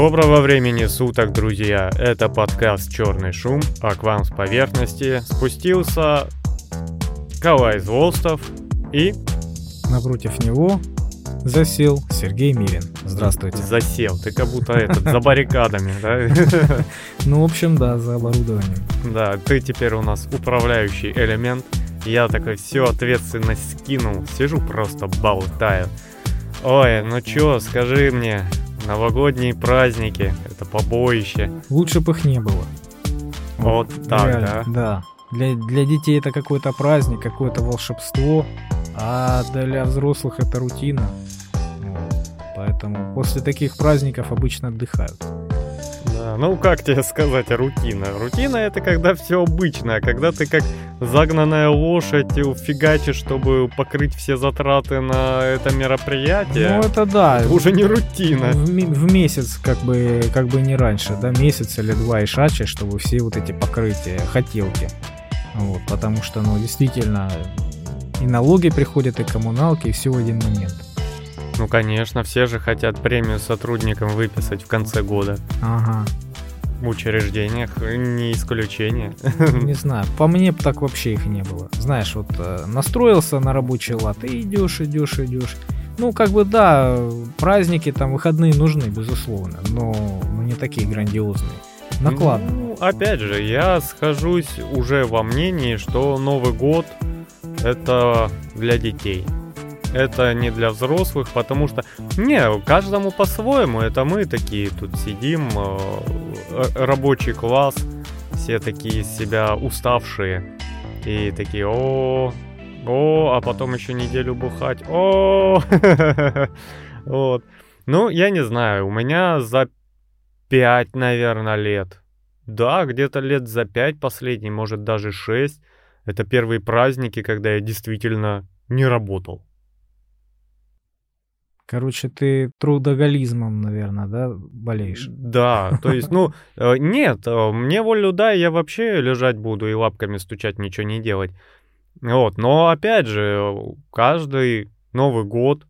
Доброго времени суток, друзья! Это подкаст «Черный шум», а к вам с поверхности спустился Калай Волстов и... Напротив него засел Сергей Мирин. Здравствуйте. Засел, ты как будто этот, за баррикадами, да? Ну, в общем, да, за оборудованием. Да, ты теперь у нас управляющий элемент. Я такой всю ответственность скинул, сижу просто болтаю. Ой, ну чё, скажи мне, новогодние праздники, это побоище. Лучше бы их не было. Вот так, Реально, да? Да. Для, для детей это какой-то праздник, какое-то волшебство, а для взрослых это рутина. Вот. Поэтому после таких праздников обычно отдыхают. Ну как тебе сказать, рутина? Рутина это когда все обычно, когда ты как загнанная лошадь фигачишь, чтобы покрыть все затраты на это мероприятие. Ну это да. это уже не рутина. В, в месяц, как бы, как бы не раньше, да, месяц или два и шаче, чтобы все вот эти покрытия, хотелки. Вот, потому что, ну, действительно, и налоги приходят, и коммуналки, и все в один момент. Ну конечно, все же хотят премию сотрудникам выписать в конце года. Ага. В учреждениях не исключение. Не знаю, по мне так вообще их не было. Знаешь, вот э, настроился на рабочий лад, и идешь, идешь, идешь. Ну, как бы да, праздники, там, выходные нужны, безусловно, но ну, не такие грандиозные. Накладно. Ну, опять же, я схожусь уже во мнении, что Новый год это для детей. Это не для взрослых, потому что, не, каждому по-своему. Это мы такие тут сидим, э, э, рабочий класс, все такие себя уставшие. И такие, о, о, а потом еще неделю бухать, о, вот. Ну, я не знаю, у меня за пять, наверное, лет. Да, где-то лет за пять последний, может даже шесть. Это первые праздники, когда я действительно не работал. Короче, ты трудоголизмом, наверное, да, болеешь? Да, то есть, ну, э, нет, э, мне волю дай, я вообще лежать буду и лапками стучать, ничего не делать. Вот, но опять же, каждый Новый год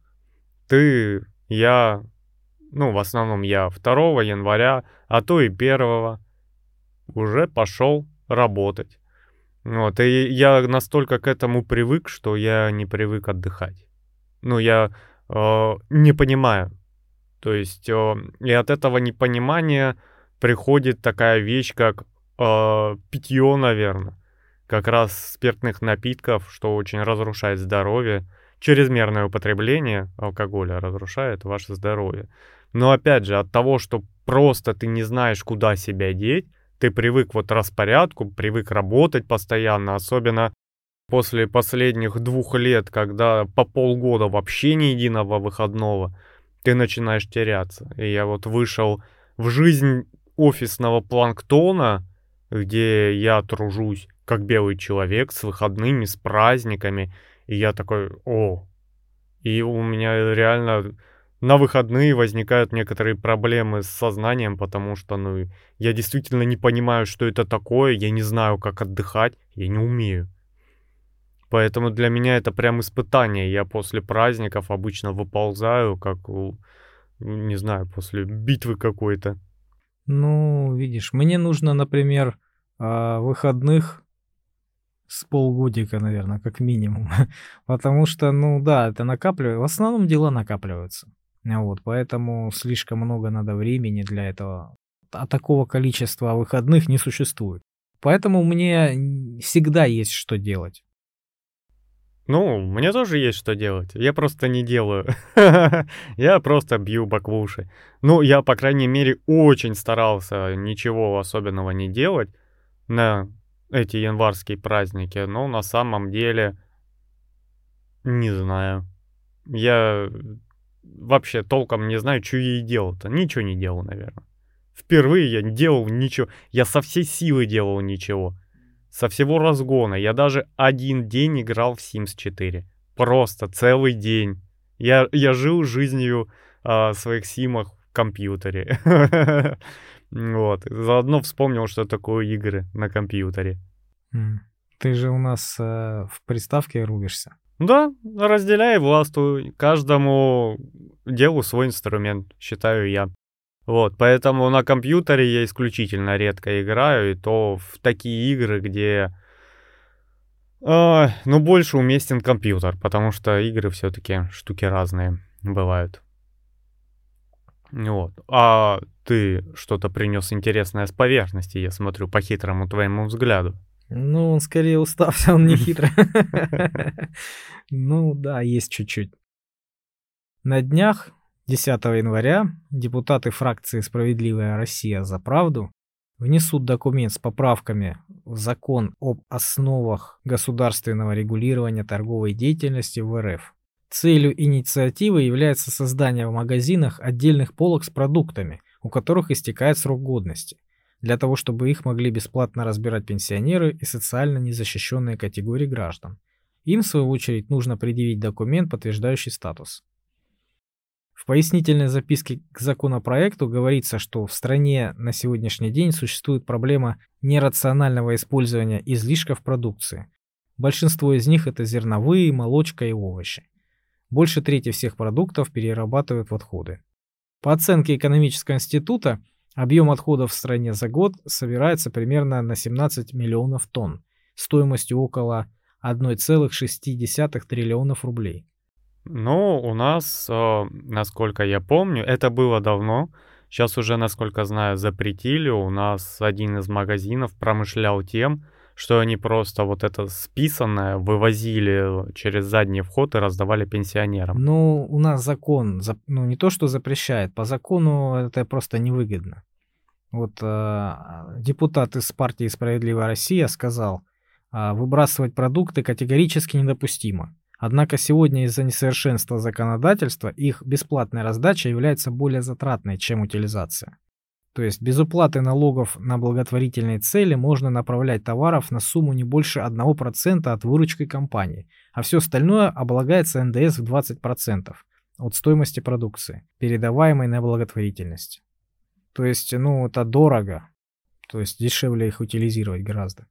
ты, я, ну, в основном я 2 января, а то и 1 уже пошел работать. Вот, и я настолько к этому привык, что я не привык отдыхать. Ну, я не понимаю. То есть, э, и от этого непонимания приходит такая вещь, как э, питье, наверное. Как раз спиртных напитков, что очень разрушает здоровье. Чрезмерное употребление алкоголя разрушает ваше здоровье. Но опять же, от того, что просто ты не знаешь, куда себя деть, ты привык вот распорядку, привык работать постоянно, особенно после последних двух лет, когда по полгода вообще ни единого выходного, ты начинаешь теряться. И я вот вышел в жизнь офисного планктона, где я тружусь как белый человек с выходными, с праздниками, и я такой, о, и у меня реально на выходные возникают некоторые проблемы с сознанием, потому что, ну, я действительно не понимаю, что это такое, я не знаю, как отдыхать, я не умею. Поэтому для меня это прям испытание. Я после праздников обычно выползаю, как, не знаю, после битвы какой-то. Ну, видишь, мне нужно, например, а, выходных с полгодика, наверное, как минимум. Потому что, ну да, это накапливается. В основном дела накапливаются. Вот, поэтому слишком много надо времени для этого. А такого количества выходных не существует. Поэтому мне всегда есть что делать. Ну, мне тоже есть что делать. Я просто не делаю. я просто бью баклуши. Ну, я, по крайней мере, очень старался ничего особенного не делать на эти январские праздники. Но на самом деле, не знаю. Я вообще толком не знаю, что я и делал-то. Ничего не делал, наверное. Впервые я делал ничего. Я со всей силы делал ничего. Со всего разгона. Я даже один день играл в Sims 4. Просто целый день. Я, я жил жизнью а, своих симах в компьютере. Вот. Заодно вспомнил, что такое игры на компьютере. Ты же у нас э, в приставке рубишься. Да, разделяй властвуй. Каждому делу свой инструмент, считаю я. Вот, поэтому на компьютере я исключительно редко играю, и то в такие игры, где, э, ну, больше уместен компьютер, потому что игры все-таки штуки разные бывают. Вот. А ты что-то принес интересное с поверхности, я смотрю, по хитрому твоему взгляду. Ну, он скорее устався, он не хитрый. Ну да, есть чуть-чуть. На днях, 10 января, депутаты фракции «Справедливая Россия за правду» внесут документ с поправками в закон об основах государственного регулирования торговой деятельности в РФ. Целью инициативы является создание в магазинах отдельных полок с продуктами, у которых истекает срок годности, для того чтобы их могли бесплатно разбирать пенсионеры и социально незащищенные категории граждан. Им, в свою очередь, нужно предъявить документ, подтверждающий статус. В пояснительной записке к законопроекту говорится, что в стране на сегодняшний день существует проблема нерационального использования излишков продукции. Большинство из них это зерновые, молочка и овощи. Больше трети всех продуктов перерабатывают в отходы. По оценке экономического института, объем отходов в стране за год собирается примерно на 17 миллионов тонн, стоимостью около 1,6 триллионов рублей. Ну, у нас, э, насколько я помню, это было давно. Сейчас уже, насколько знаю, запретили. У нас один из магазинов промышлял тем, что они просто вот это списанное вывозили через задний вход и раздавали пенсионерам. Ну, у нас закон, ну не то, что запрещает, по закону это просто невыгодно. Вот э, депутат из партии «Справедливая Россия» сказал, э, выбрасывать продукты категорически недопустимо. Однако сегодня из-за несовершенства законодательства их бесплатная раздача является более затратной, чем утилизация. То есть без уплаты налогов на благотворительные цели можно направлять товаров на сумму не больше 1% от выручки компании, а все остальное облагается НДС в 20% от стоимости продукции, передаваемой на благотворительность. То есть, ну, это дорого, то есть дешевле их утилизировать гораздо.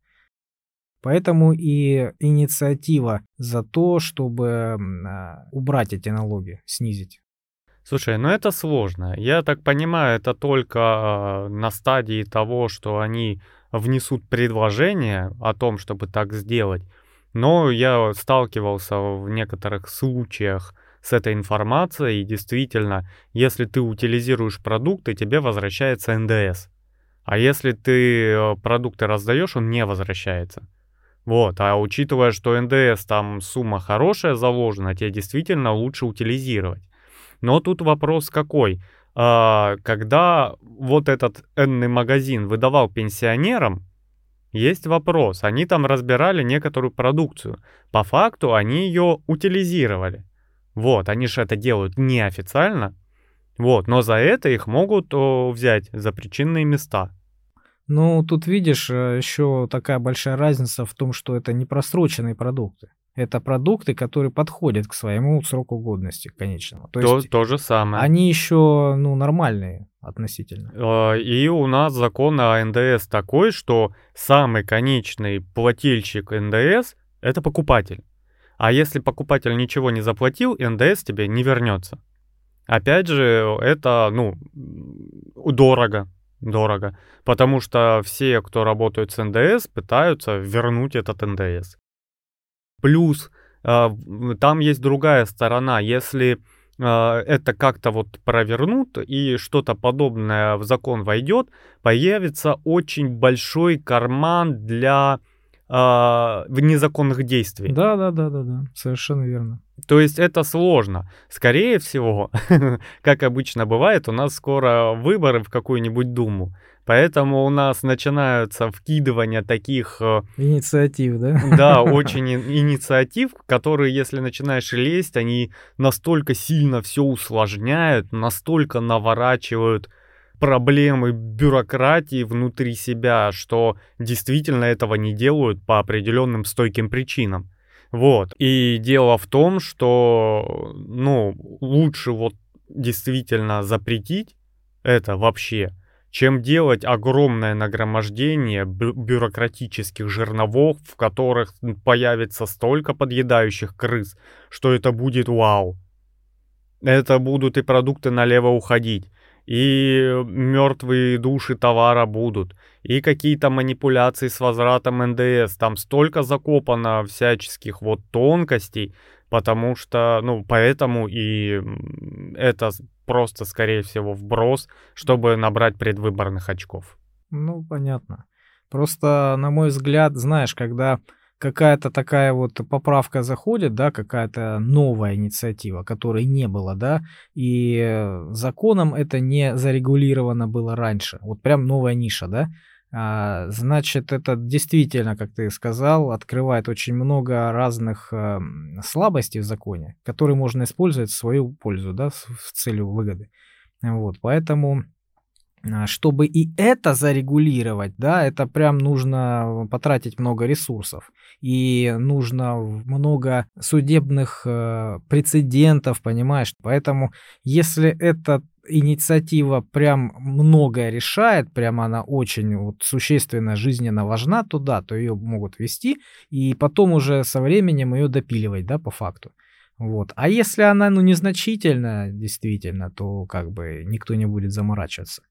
Поэтому и инициатива за то, чтобы а, убрать эти налоги, снизить. Слушай, ну это сложно. Я так понимаю, это только э, на стадии того, что они внесут предложение о том, чтобы так сделать. Но я сталкивался в некоторых случаях с этой информацией, и действительно, если ты утилизируешь продукты, тебе возвращается НДС. А если ты э, продукты раздаешь, он не возвращается. Вот, а учитывая, что НДС там сумма хорошая заложена, тебе действительно лучше утилизировать. Но тут вопрос какой? А, когда вот этот энный магазин выдавал пенсионерам, есть вопрос. Они там разбирали некоторую продукцию. По факту они ее утилизировали. Вот, они же это делают неофициально. Вот, но за это их могут о, взять за причинные места. Ну, тут видишь, э, еще такая большая разница в том, что это не просроченные продукты. Это продукты, которые подходят к своему сроку годности конечному. То, то есть то же самое. Они еще ну, нормальные относительно. А, и у нас закон о НДС такой, что самый конечный плательщик НДС — это покупатель. А если покупатель ничего не заплатил, НДС тебе не вернется. Опять же, это, ну, дорого, дорого, потому что все, кто работают с НДС, пытаются вернуть этот НДС. Плюс а, там есть другая сторона. Если а, это как-то вот провернут и что-то подобное в закон войдет, появится очень большой карман для э, незаконных действий. Да, да, да, да, да, совершенно верно. То есть это сложно. Скорее всего, как обычно бывает, у нас скоро выборы в какую-нибудь думу. Поэтому у нас начинаются вкидывания таких... Э, инициатив, да? Да, очень инициатив, которые, если начинаешь лезть, они настолько сильно все усложняют, настолько наворачивают проблемы бюрократии внутри себя, что действительно этого не делают по определенным стойким причинам. Вот. И дело в том, что, ну, лучше вот действительно запретить это вообще, чем делать огромное нагромождение бю- бюрократических жерновов, в которых появится столько подъедающих крыс, что это будет вау. Это будут и продукты налево уходить, и мертвые души товара будут, и какие-то манипуляции с возвратом НДС. Там столько закопано всяческих вот тонкостей, потому что, ну, поэтому и это просто, скорее всего, вброс, чтобы набрать предвыборных очков. Ну, понятно. Просто, на мой взгляд, знаешь, когда какая-то такая вот поправка заходит, да, какая-то новая инициатива, которой не было, да, и законом это не зарегулировано было раньше. Вот прям новая ниша, да. А, значит, это действительно, как ты сказал, открывает очень много разных э, слабостей в законе, которые можно использовать в свою пользу, да, в целью выгоды. Вот, поэтому чтобы и это зарегулировать, да, это прям нужно потратить много ресурсов. И нужно много судебных э, прецедентов, понимаешь? Поэтому если эта инициатива прям многое решает, прям она очень вот существенно, жизненно важна, то да, то ее могут вести, и потом уже со временем ее допиливать, да, по факту. Вот. А если она, ну, незначительна, действительно, то как бы никто не будет заморачиваться.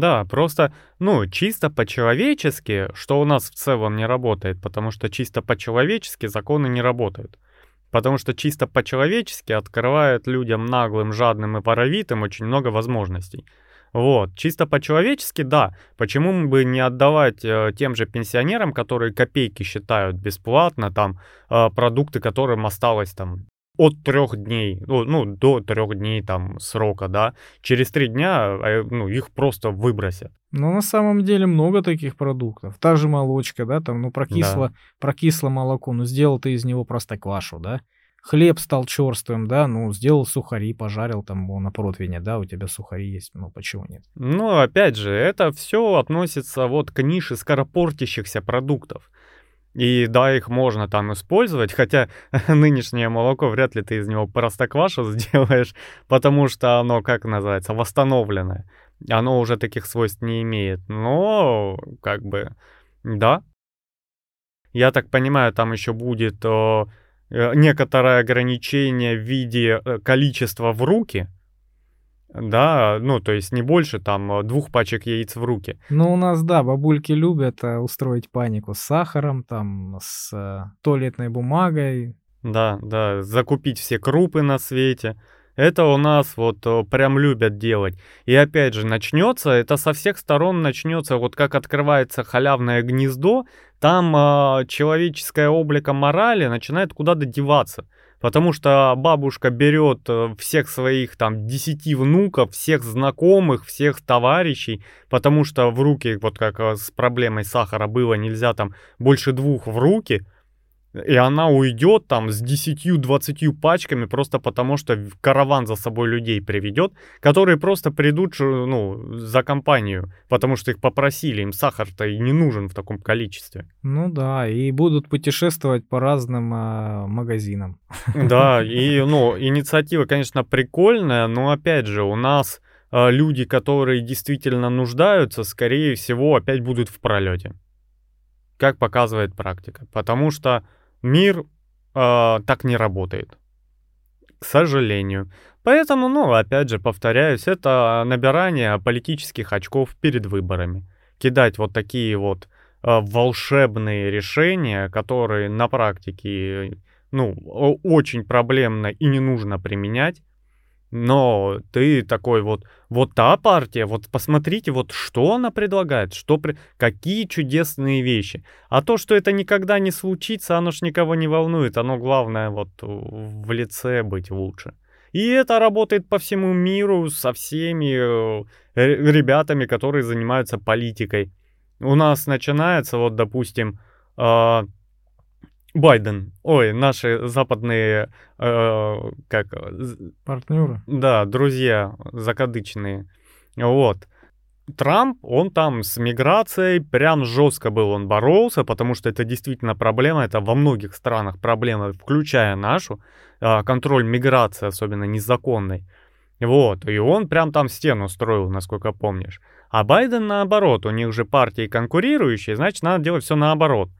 Да, просто, ну, чисто по-человечески, что у нас в целом не работает, потому что чисто по-человечески законы не работают. Потому что чисто по-человечески открывает людям наглым, жадным и паровитым очень много возможностей. Вот, чисто по-человечески, да. Почему бы не отдавать э, тем же пенсионерам, которые копейки считают бесплатно, там, э, продукты, которым осталось там от трех дней, ну, ну, до трех дней там срока, да, через три дня э, ну, их просто выбросят. Ну, на самом деле много таких продуктов. Та же молочка, да, там, ну, прокисло, да. прокисло молоко, ну, сделал ты из него простоквашу, да. Хлеб стал черствым, да, ну, сделал сухари, пожарил там на противне, да, у тебя сухари есть, ну, почему нет? Ну, опять же, это все относится вот к нише скоропортящихся продуктов. И да, их можно там использовать, хотя нынешнее молоко вряд ли ты из него простоквашу сделаешь, потому что оно, как называется, восстановленное. Оно уже таких свойств не имеет. Но, как бы, да. Я так понимаю, там еще будет о, э, некоторое ограничение в виде э, количества в руки, да, ну, то есть не больше там э, двух пачек яиц в руки. Ну, у нас, да, бабульки любят э, устроить панику с сахаром, там, с э, туалетной бумагой. Да, да, закупить все крупы на свете. Это у нас вот прям любят делать. И опять же, начнется, это со всех сторон начнется, вот как открывается халявное гнездо, там э, человеческое облико морали начинает куда-то деваться. Потому что бабушка берет э, всех своих там десяти внуков, всех знакомых, всех товарищей, потому что в руки, вот как э, с проблемой сахара было, нельзя там больше двух в руки, и она уйдет там с 10-20 пачками просто потому, что караван за собой людей приведет, которые просто придут ну, за компанию, потому что их попросили, им сахар-то и не нужен в таком количестве. Ну да, и будут путешествовать по разным э, магазинам. Да, и ну, инициатива, конечно, прикольная, но опять же, у нас э, люди, которые действительно нуждаются, скорее всего, опять будут в пролете. Как показывает практика. Потому что Мир э, так не работает. К сожалению. Поэтому, ну, опять же, повторяюсь, это набирание политических очков перед выборами. Кидать вот такие вот э, волшебные решения, которые на практике, ну, очень проблемно и не нужно применять, но ты такой вот, вот та партия, вот посмотрите, вот что она предлагает, что какие чудесные вещи. А то, что это никогда не случится, оно ж никого не волнует, оно главное вот в лице быть лучше. И это работает по всему миру со всеми э, ребятами, которые занимаются политикой. У нас начинается, вот, допустим, э, Байден, ой, наши западные, э, как... Партнеры. Да, друзья закадычные. Вот. Трамп, он там с миграцией прям жестко был, он боролся, потому что это действительно проблема, это во многих странах проблема, включая нашу, э, контроль миграции, особенно незаконной. Вот, и он прям там стену строил, насколько помнишь. А Байден наоборот, у них же партии конкурирующие, значит, надо делать все наоборот.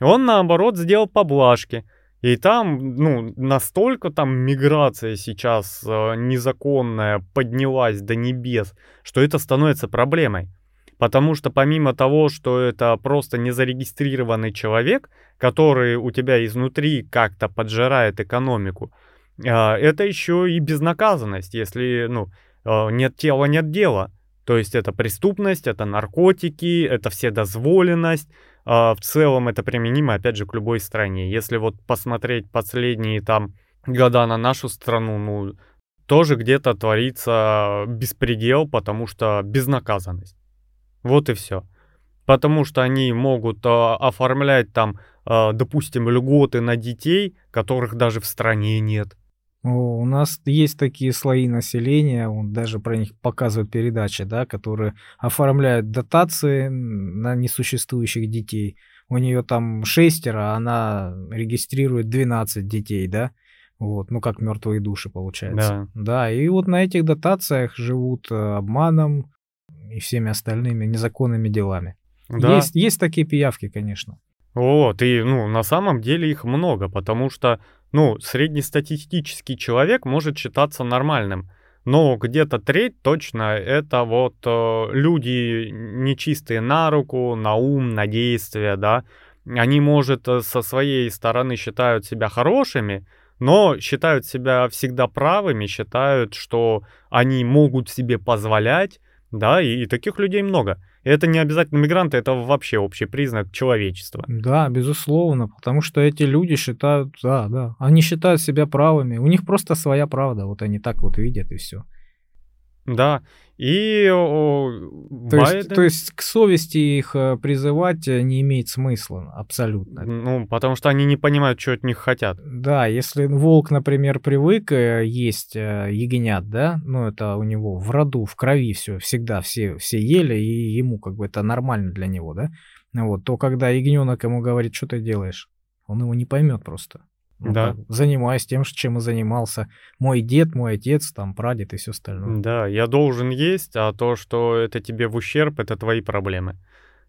Он, наоборот, сделал поблажки. И там, ну, настолько там миграция сейчас э, незаконная поднялась до небес, что это становится проблемой. Потому что помимо того, что это просто незарегистрированный человек, который у тебя изнутри как-то поджирает экономику, а, это еще и безнаказанность, если, ну, а, нет тела, нет дела. То есть это преступность, это наркотики, это вседозволенность. А, в целом это применимо, опять же, к любой стране. Если вот посмотреть последние там года на нашу страну, ну, тоже где-то творится беспредел, потому что безнаказанность. Вот и все. Потому что они могут э, оформлять там, э, допустим, льготы на детей, которых даже в стране нет. О, у нас есть такие слои населения, он даже про них показывают передачи, да, которые оформляют дотации на несуществующих детей. У нее там шестеро, а она регистрирует 12 детей, да. Вот, ну как мертвые души получается. Да. да, и вот на этих дотациях живут э, обманом, и всеми остальными незаконными делами. Да. Есть, есть такие пиявки, конечно. Вот, и, ну, на самом деле их много, потому что, ну, среднестатистический человек может считаться нормальным, но где-то треть точно это вот э, люди нечистые на руку, на ум, на действия, да. Они, может, э, со своей стороны считают себя хорошими, но считают себя всегда правыми, считают, что они могут себе позволять, да, и, и таких людей много. Это не обязательно мигранты, это вообще общий признак человечества. Да, безусловно, потому что эти люди считают, да, да, они считают себя правыми, у них просто своя правда, вот они так вот видят и все. Да, и то, Байден... есть, то есть к совести их э, призывать э, не имеет смысла абсолютно. Ну, потому что они не понимают, что от них хотят. Да, если волк, например, привык э, есть ягнят, да, ну это у него в роду, в крови все, всегда все, все ели, и ему как бы это нормально для него, да, вот, то когда ягненок ему говорит, что ты делаешь, он его не поймет просто. Ну, да. Занимаюсь тем, чем и занимался мой дед, мой отец, там, прадед и все остальное. Да, я должен есть, а то, что это тебе в ущерб, это твои проблемы.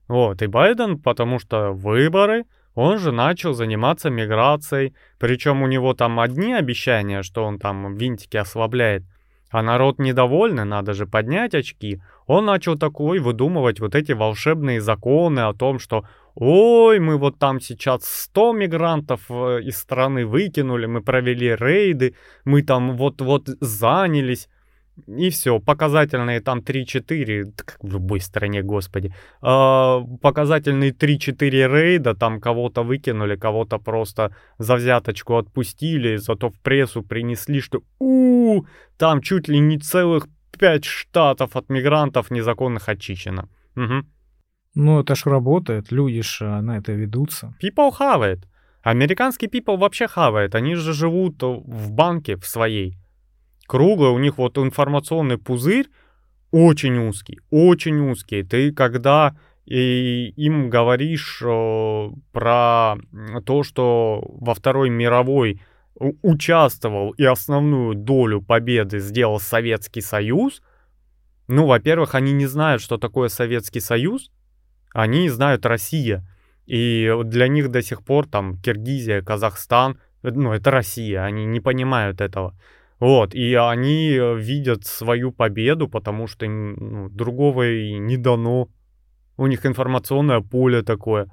Вот, и Байден, потому что выборы, он же начал заниматься миграцией, причем у него там одни обещания, что он там винтики ослабляет, а народ недовольный, надо же поднять очки. Он начал такой выдумывать вот эти волшебные законы о том, что Ой, мы вот там сейчас 100 мигрантов э, из страны выкинули, мы провели рейды, мы там вот-вот занялись. И все, показательные там 3-4, как в любой стране, господи, э, показательные 3-4 рейда, там кого-то выкинули, кого-то просто за взяточку отпустили, зато в прессу принесли, что у, -у там чуть ли не целых 5 штатов от мигрантов незаконных очищено. Угу. Ну, это ж работает, люди ж э, на это ведутся. People хавает. Американский people вообще хавает. Они же живут в банке в своей. Круглый, у них вот информационный пузырь очень узкий, очень узкий. Ты когда и им говоришь э, про то, что во Второй мировой участвовал и основную долю победы сделал Советский Союз, ну, во-первых, они не знают, что такое Советский Союз, они знают Россия. И для них до сих пор там Киргизия, Казахстан, ну, это Россия, они не понимают этого. Вот, и они видят свою победу, потому что ну, другого и не дано. У них информационное поле такое.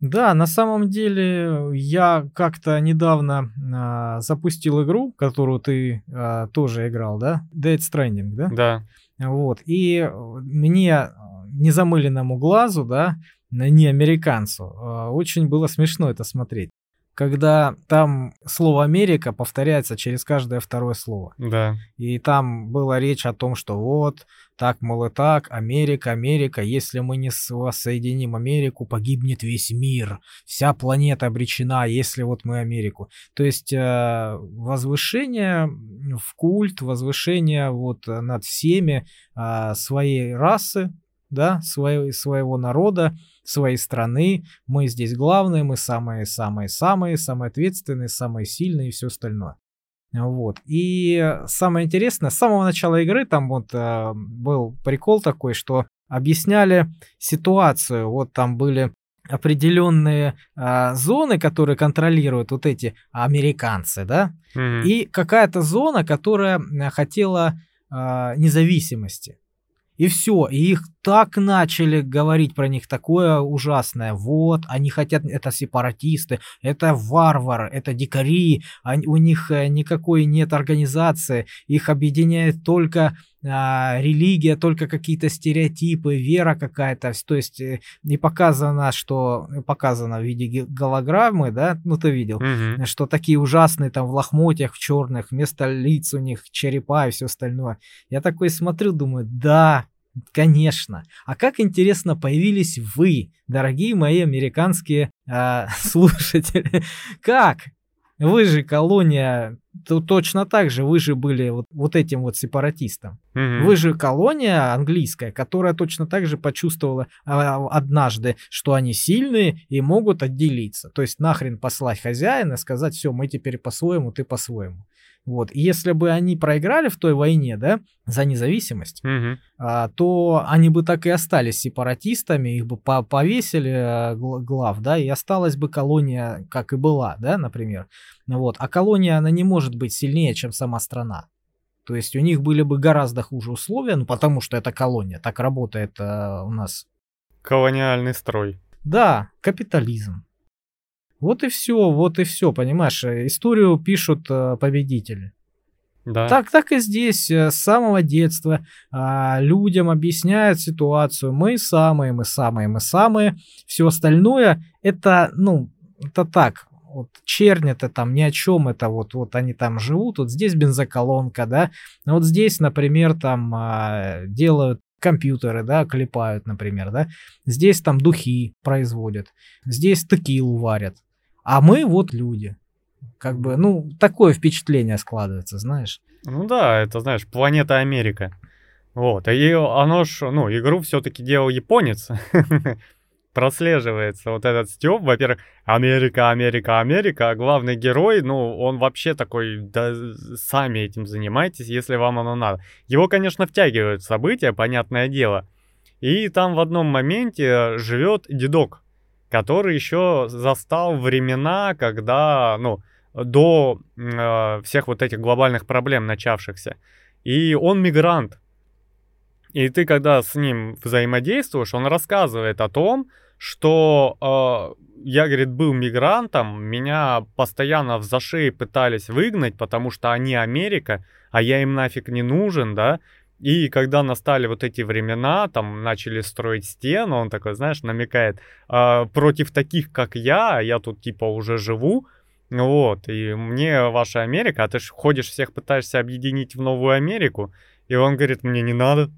Да, на самом деле я как-то недавно а, запустил игру, которую ты а, тоже играл, да? Dead Stranding, да? Да. Вот, и мне незамыленному глазу, да, не американцу, а, очень было смешно это смотреть. Когда там слово Америка повторяется через каждое второе слово. Да. И там была речь о том, что вот, так, мол, и так, Америка, Америка, если мы не соединим Америку, погибнет весь мир, вся планета обречена, если вот мы Америку. То есть э, возвышение в культ, возвышение вот над всеми э, своей расы, да, своего, своего народа, своей страны. Мы здесь главные, мы самые-самые-самые, самые ответственные, самые сильные и все остальное. Вот. И самое интересное, с самого начала игры там вот э, был прикол такой, что объясняли ситуацию. Вот там были определенные а, зоны, которые контролируют вот эти американцы, да, Мгм. и какая-то зона, которая а, хотела а, независимости. И все, и их так начали говорить про них такое ужасное. Вот, они хотят, это сепаратисты, это варвары, это дикари, они- у них э, никакой нет организации, их объединяет только а, религия, только какие-то стереотипы, вера какая-то. То есть э, не показано, что показано в виде голограммы, да, ну ты видел, Мгм. что такие ужасные там в лохмотьях, в черных, вместо лиц у них черепа и все остальное. Я такой смотрю, думаю, да, конечно. А как интересно появились вы, дорогие мои американские а, слушатели. Как? Вы же колония, то точно так же, вы же были вот, вот этим вот сепаратистом. Мгм. Вы же колония английская, которая точно так же почувствовала а, однажды, что они сильные и могут отделиться. То есть нахрен послать хозяина и сказать, все, мы теперь по-своему, ты по-своему. Вот. И если бы они проиграли в той войне, да, за независимость, Мгм. а, то они бы так и остались сепаратистами, их бы по- повесили гла- глав, да, и осталась бы колония, как и была, да, например. Вот. А колония, она не может быть сильнее, чем сама страна. То есть у них были бы гораздо хуже условия, ну потому что это колония, так работает а, у нас. Колониальный строй. Да, капитализм. Вот и все, вот и все, понимаешь, историю пишут э, победители. Да. Так, так и здесь э, с самого детства а, людям объясняют ситуацию. Мы самые, мы самые, мы самые. Все остальное это, ну, это так. Вот чернь это там ни о чем, это вот, вот они там живут, вот здесь бензоколонка, да, вот здесь, например, там а, делают компьютеры, да, клепают, например, да, здесь там духи производят, здесь текилу варят, а мы вот люди. Как бы, ну, такое впечатление складывается, знаешь. Ну да, это, знаешь, планета Америка. Вот, и оно ж, ну, игру все-таки делал японец. Прослеживается вот этот стёб, во-первых, Америка, Америка, Америка, а главный герой, ну, он вообще такой, да сами этим занимайтесь, если вам оно надо. Его, конечно, втягивают события, понятное дело. И там в одном моменте живет дедок, который еще застал времена, когда, ну, до э, всех вот этих глобальных проблем начавшихся. И он мигрант. И ты, когда с ним взаимодействуешь, он рассказывает о том, что э, я, говорит, был мигрантом, меня постоянно в зашей пытались выгнать, потому что они Америка, а я им нафиг не нужен, да. И когда настали вот эти времена, там начали строить стену, он такой, знаешь, намекает, «А, против таких, как я, я тут типа уже живу, вот, и мне ваша Америка, а ты ж ходишь всех пытаешься объединить в новую Америку, и он говорит, мне не надо.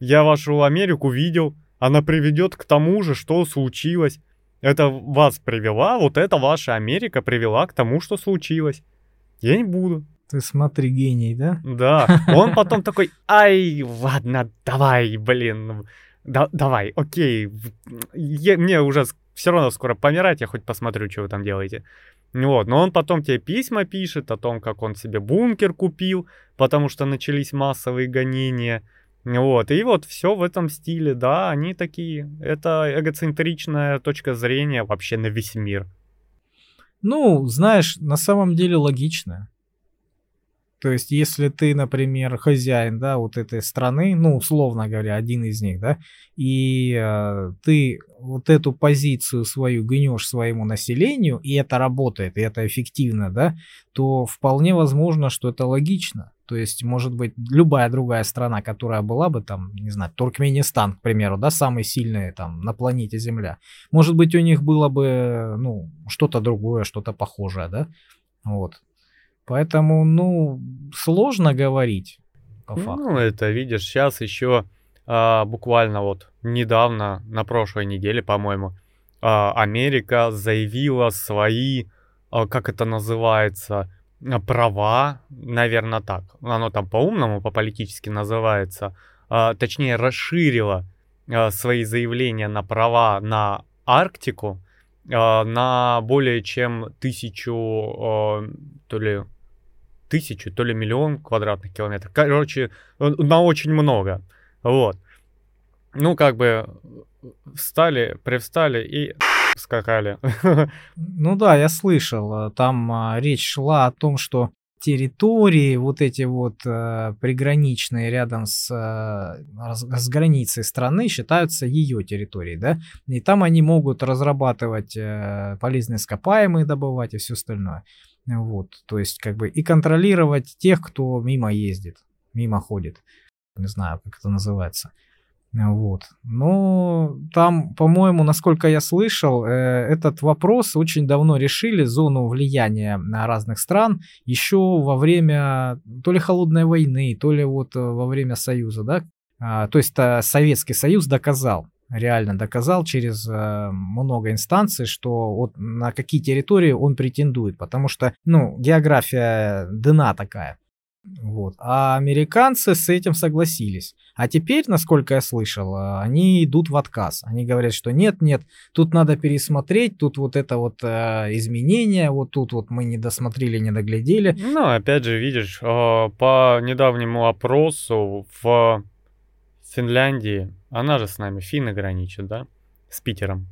Я вашу Америку видел, она приведет к тому же, что случилось. Это вас привела, вот эта ваша Америка привела к тому, что случилось. Я не буду. Ты смотри, гений, да? Да, он потом такой, ай, ладно, давай, блин, да, давай, окей, я- мне уже все равно скоро помирать, я хоть посмотрю, что вы там делаете. Вот, но он потом тебе письма пишет о том, как он себе бункер купил, потому что начались массовые гонения. Вот, и вот все в этом стиле, да, они такие. Это эгоцентричная точка зрения вообще на весь мир. Ну, знаешь, на самом деле логично. То есть, если ты, например, хозяин, да, вот этой страны, ну, условно говоря, один из них, да, и э, ты вот эту позицию свою гнешь своему населению, и это работает, и это эффективно, да, то вполне возможно, что это логично. То есть, может быть, любая другая страна, которая была бы там, не знаю, Туркменистан, к примеру, да, самый сильный там на планете Земля, может быть, у них было бы, ну, что-то другое, что-то похожее, да, вот. Поэтому, ну, сложно говорить по факту. Ну, это, видишь, сейчас еще а, буквально вот недавно, на прошлой неделе, по-моему, а, Америка заявила свои, а, как это называется, а, права, наверное, так. Оно там по-умному, по-политически называется. А, точнее, расширила а, свои заявления на права на Арктику на более чем тысячу, а, то ли тысячу, то ли миллион квадратных километров. Короче, э, на очень много. Вот. ну, как бы встали, привстали и скакали. Ну да, я слышал, э, там а, речь шла о том, что территории, вот эти вот э, приграничные рядом с, э, с границей страны считаются ее территорией, да, и там они могут разрабатывать э, полезные ископаемые, добывать и все остальное. Вот, то есть как бы и контролировать тех, кто мимо ездит, мимо ходит. Не знаю, как это называется. Вот. Но там, по-моему, насколько я слышал, э, этот вопрос очень давно решили, зону влияния разных стран, еще во время то ли холодной войны, то ли вот э, во время Союза, да. А, то есть а, Советский Союз доказал, реально доказал через э, много инстанций, что вот на какие территории он претендует, потому что, ну, география дна такая. Вот. А американцы с этим согласились. А теперь, насколько я слышал, э, они идут в отказ. Они говорят, что нет, нет, тут надо пересмотреть, тут вот это вот э, изменение, вот тут вот мы не досмотрели, не доглядели. Ну, опять же, видишь, э, по недавнему опросу в Финляндии, она же с нами, финны граничит, да, с Питером,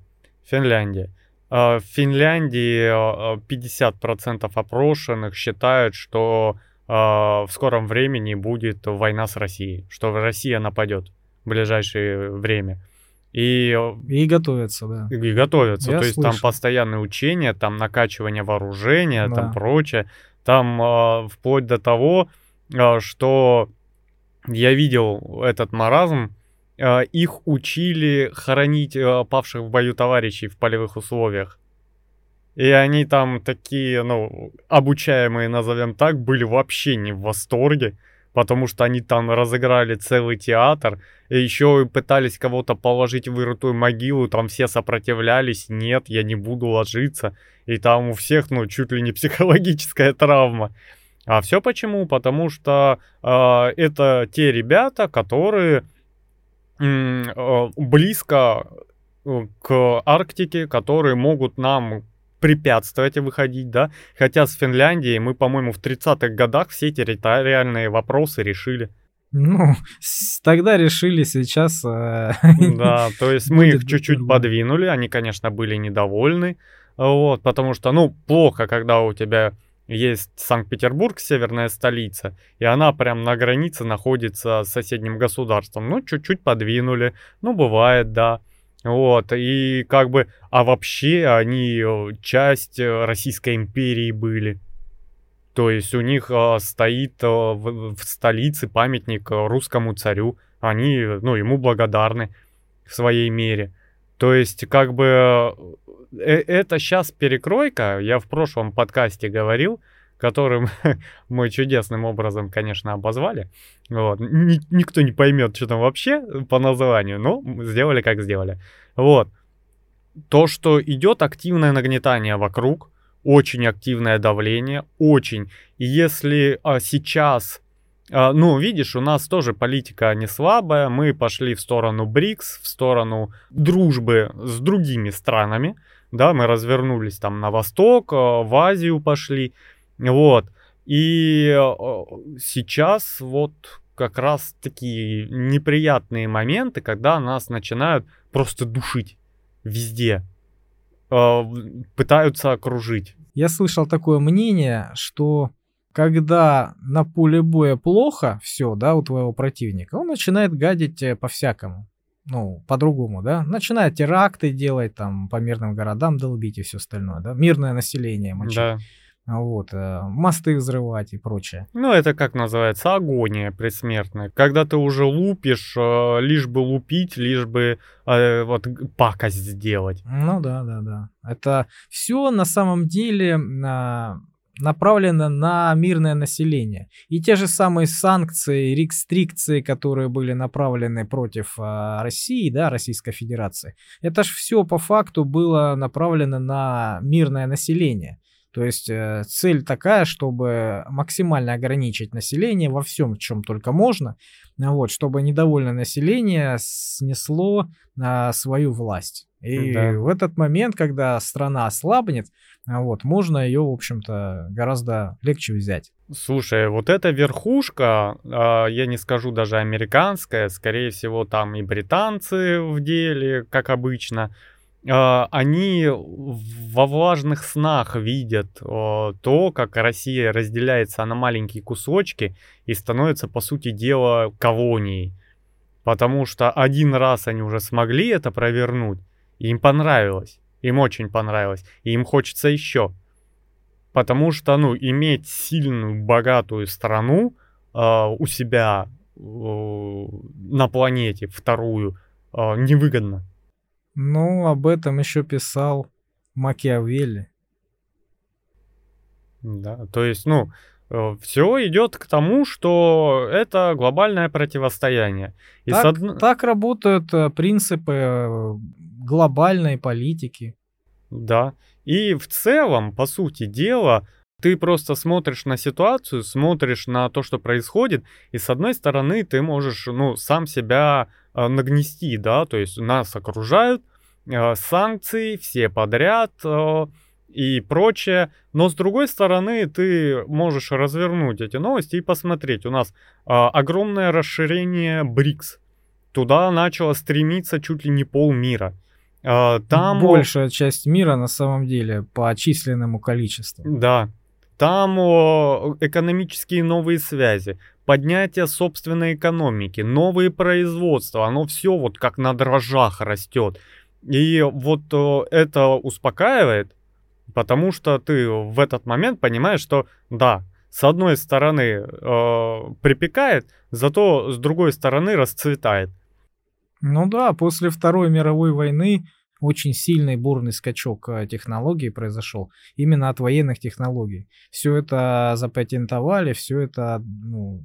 Финляндия. В Финляндии 50% э, опрошенных считают, что а, в скором времени будет война с Россией, что Россия нападет в ближайшее время. И, и готовятся, да. И готовятся. Я То слышу. есть там постоянные учения, там накачивание вооружения, да. там прочее. Там э, вплоть до того, э, что я видел этот маразм, э, их учили хоронить э, павших в бою товарищей в полевых условиях. И они там такие, ну, обучаемые, назовем так, были вообще не в восторге, потому что они там разыграли целый театр, и еще пытались кого-то положить в вырытую могилу, там все сопротивлялись, нет, я не буду ложиться, и там у всех, ну, чуть ли не психологическая травма. А все почему? Потому что э, это те ребята, которые э, близко к Арктике, которые могут нам препятствовать выходить, да. Хотя с Финляндией мы, по-моему, в 30-х годах все территориальные вопросы решили. Ну, тогда решили, сейчас... Э, да, то есть мы их чуть-чуть подвинули, они, конечно, были недовольны, вот, потому что, ну, плохо, когда у тебя есть Санкт-Петербург, северная столица, и она прям на границе находится с соседним государством. Ну, чуть-чуть подвинули, ну, бывает, да. Вот, и как бы, а вообще они э, часть э, Российской империи были. То есть у них а, стоит в, в столице памятник русскому царю. Они, ну, ему благодарны в своей мере. То есть, как бы, э, это сейчас перекройка. Я в прошлом подкасте говорил, которым мы чудесным образом, конечно, обозвали. Вот. Ни, никто не поймет, что там вообще по названию, но сделали как сделали. Вот. То, что идет активное нагнетание вокруг, очень активное давление, очень. И если а, сейчас, а, ну, видишь, у нас тоже политика не слабая, мы пошли в сторону БРИКС, в сторону дружбы с другими странами, да, мы развернулись там на восток, а, в Азию пошли, вот. И э, сейчас вот как раз такие неприятные моменты, когда нас начинают просто душить везде, э, пытаются окружить. Я слышал такое мнение, что когда на поле боя плохо все, да, у твоего противника, он начинает гадить э, по-всякому. Ну, по-другому, да. Начинает теракты делать, там, по мирным городам долбить и все остальное, да. Мирное население мочить. Да вот, э, мосты взрывать и прочее. Ну, это как называется, агония предсмертная. Когда ты уже лупишь, э, лишь бы лупить, лишь бы э, вот пакость сделать. Ну да, да, да. Это все на самом деле на направлено на мирное население. И те же самые санкции, рестрикции, которые были направлены против э, России, да, Российской Федерации, это же все по факту было направлено на мирное население. То есть э, цель такая, чтобы максимально ограничить население во всем, чем только можно, вот, чтобы недовольное население снесло э, свою власть. И Да. в этот момент, когда страна ослабнет, а, вот, можно ее, в общем-то, гораздо легче взять. Слушай, вот эта верхушка, а, я не скажу даже американская, скорее всего, там и британцы в деле, как обычно, они во влажных снах видят а, то, как Россия разделяется на маленькие кусочки и становится, по сути дела, колонией. Потому что один раз они уже смогли это провернуть, и им понравилось. Им очень понравилось. И им хочется еще. Потому что, ну, иметь сильную, богатую страну а, у себя э, на планете, вторую, а, невыгодно. Ну, об этом еще писал Макиавелли. Да, то есть, ну, все идет к тому, что это глобальное противостояние. И Так, одн- так работают э, принципы э, глобальной политики. Да. И в целом, по сути дела, ты просто смотришь на ситуацию, смотришь на то, что происходит, и с одной стороны ты можешь, ну, сам себя э, нагнести, да, то есть нас окружают, э, санкции, все подряд э, и прочее, но с другой стороны ты можешь развернуть эти новости и посмотреть. У нас э, огромное расширение БРИКС. Туда начало стремиться чуть ли не полмира. Там Большая часть мира на самом деле по численному количеству. Да. Там о, экономические новые связи, поднятие собственной экономики, новые производства, оно все вот как на дрожжах растет. И вот о, это успокаивает, потому что ты в этот момент понимаешь, что да, с одной стороны э, припекает, зато с другой стороны расцветает. Ну да, после Второй мировой войны очень сильный бурный скачок э, технологий произошел именно от военных технологий. Все это запатентовали, все это ну,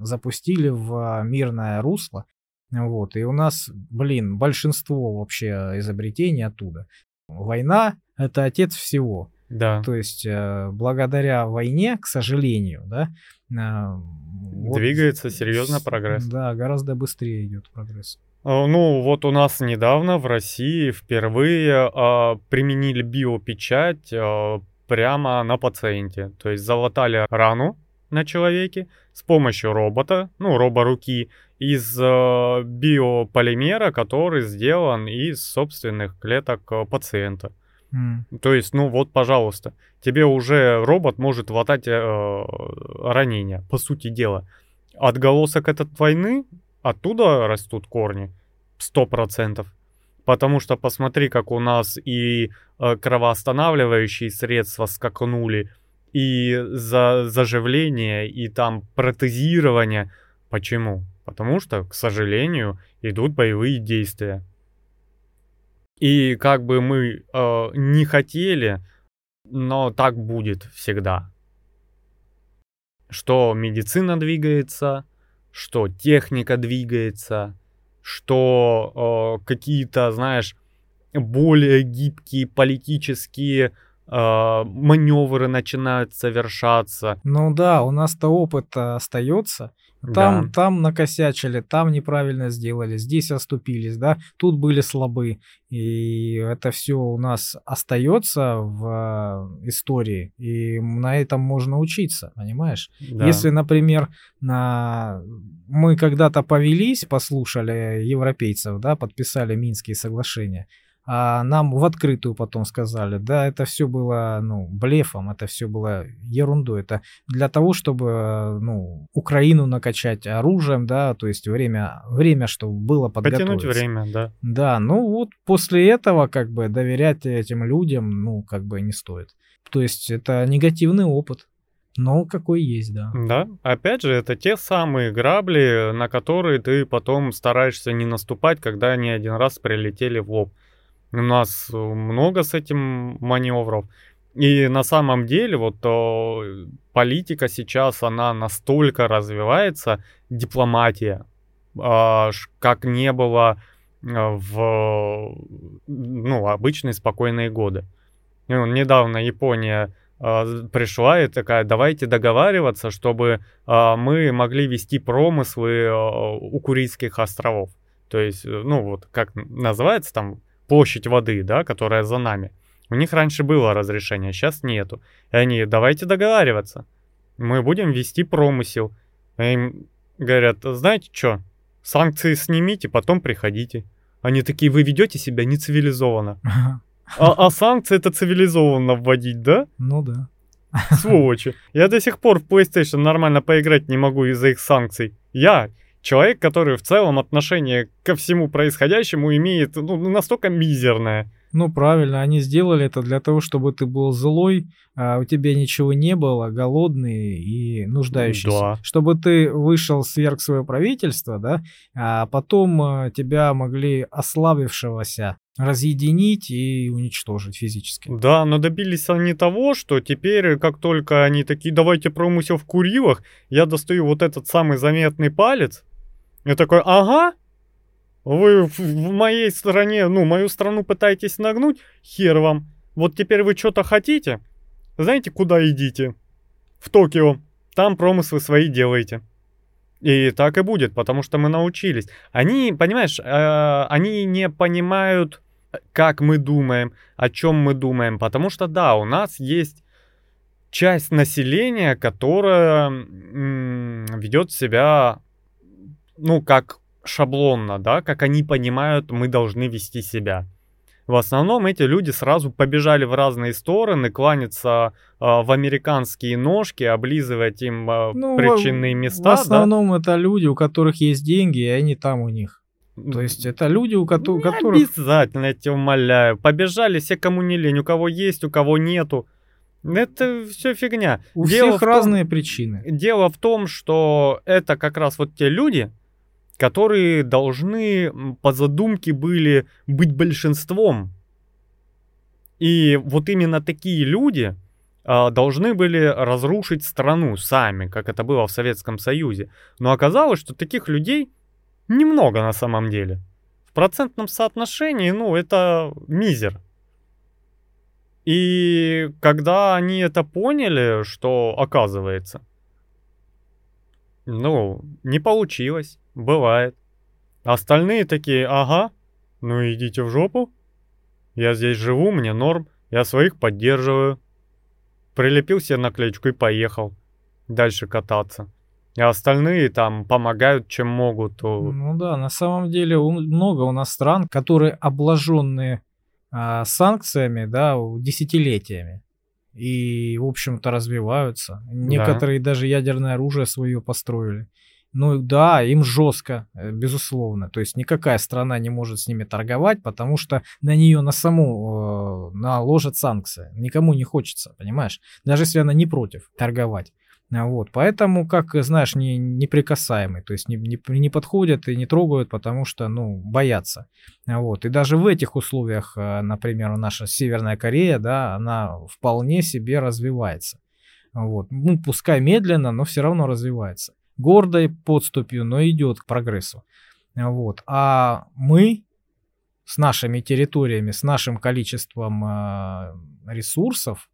запустили в мирное русло. Вот, и у нас, блин, большинство вообще изобретений оттуда. Война — это отец всего. Да. То есть, э, благодаря войне, к сожалению, да, э, вот Двигается серьезно прогресс. Да, гораздо быстрее идет прогресс. А, Ну, вот у нас недавно в России впервые а, применили биопечать а, прямо на пациенте. То есть залатали рану на человеке с помощью робота, ну, роборуки, из а, биополимера, который сделан из собственных клеток а, пациента. М. То есть, ну вот, пожалуйста, тебе уже робот может латать э, ранения, по сути дела. Отголосок этот войны, оттуда растут корни, сто процентов. Потому что посмотри, как у нас и э, кровоостанавливающие средства скакнули, и за заживление, и там протезирование. Почему? Потому что, к сожалению, идут боевые действия. И как бы мы э, не хотели, но так будет всегда. Что медицина двигается, что техника двигается, что э, какие-то, знаешь, более гибкие политические э, маневры начинают совершаться. Ну да, у нас-то опыт а, остается. Там, Да. там накосячили, там неправильно сделали, здесь оступились, да, тут были слабы. И это все у нас остается в а, истории, и на этом можно учиться, понимаешь? Да. Если, например, на... мы когда-то повелись, послушали европейцев, да, подписали Минские соглашения, а нам в открытую потом сказали, да, это все было, ну, блефом, это все было ерундой, это для того, чтобы, ну, Украину накачать оружием, да, то есть время, время, чтобы было подготовиться. Потянуть время, да. Да, ну вот после этого как бы доверять этим людям, ну, как бы не стоит. То есть это негативный опыт. Но какой есть, да. Да, опять же, это те самые грабли, на которые ты потом стараешься не наступать, когда они один раз прилетели в лоб. У нас э, много с этим маневров. И на самом деле вот э, политика сейчас, она настолько развивается, дипломатия, а, как не было э, в ну, обычные спокойные годы. Недавно Япония а, пришла и такая, давайте договариваться, чтобы мы могли вести промыслы а, у Курильских островов. То есть, э, ну вот, как называется там, площадь воды, да, которая за нами. У них раньше было разрешение, сейчас нету. И они, давайте договариваться. Мы будем вести промысел. И им говорят, знаете что, санкции снимите, потом приходите. Они такие, вы ведете себя нецивилизованно. А, а санкции это цивилизованно вводить, да? Ну да. Сволочи. Я до сих пор в PlayStation нормально поиграть не могу из-за их санкций. Я человек, который в целом отношение ко всему происходящему имеет ну, настолько мизерное. Ну, правильно, они сделали это для того, чтобы ты был злой, а у тебя ничего не было, голодный и нуждающийся. Да. Чтобы ты вышел сверх своего правительства, да, а потом а, тебя могли ослабившегося разъединить и уничтожить физически. Да, но добились они того, что теперь, как только они такие, давайте промысел в Курилах, я достаю вот этот самый заметный палец, я такой, ага, вы в моей стране, ну, мою страну пытаетесь нагнуть? Хер вам. Вот теперь вы что-то хотите? Знаете, куда идите? В Токио. Там промыслы свои делаете. И так и будет, потому что мы научились. Они, понимаешь, э, они не понимают, как мы думаем, о чем мы думаем. Потому что, да, у нас есть часть населения, которая ведет себя, ну, как шаблонно, да, как они понимают, мы должны вести себя. В основном эти люди сразу побежали в разные стороны, кланяться э, в американские ножки, облизывать им э, ну, причинные места. В основном да? это люди, у которых есть деньги, и они там у них. То есть это люди, у ко- не которых... обязательно, я тебя умоляю. Побежали все, кому не лень, у кого есть, у кого нету. Это все фигня. У Дело всех том, разные причины. Дело в том, что это как раз вот те люди, которые должны по задумке были быть большинством. И вот именно такие люди э, должны были разрушить страну сами, как это было в Советском Союзе. Но оказалось, что таких людей немного на самом деле. В процентном соотношении, ну, это мизер. И когда они это поняли, что оказывается, ну, не получилось. Бывает. Остальные такие, ага, ну идите в жопу. Я здесь живу, мне норм, я своих поддерживаю. Прилепил себе наклеечку и поехал дальше кататься. И остальные там помогают, чем могут. Ну да, на самом деле много у нас стран, которые обложенные а, санкциями, да, десятилетиями. И, в общем-то, развиваются. Некоторые да. даже ядерное оружие свое построили. Ну да, им жестко, э, безусловно. То есть никакая страна не может с ними торговать, потому что на нее на саму э, наложат санкции. Никому не хочется, понимаешь? Даже если она не против торговать. А вот, поэтому, как знаешь, не, неприкасаемый, то есть не, не, не подходят и не трогают, потому что, ну, боятся. А вот, и даже в этих условиях, э, например, наша Северная Корея, да, она вполне себе развивается. Вот, ну, пускай медленно, но все равно развивается гордой подступью, но идет к прогрессу. Вот. А мы с нашими территориями, с нашим количеством э, ресурсов.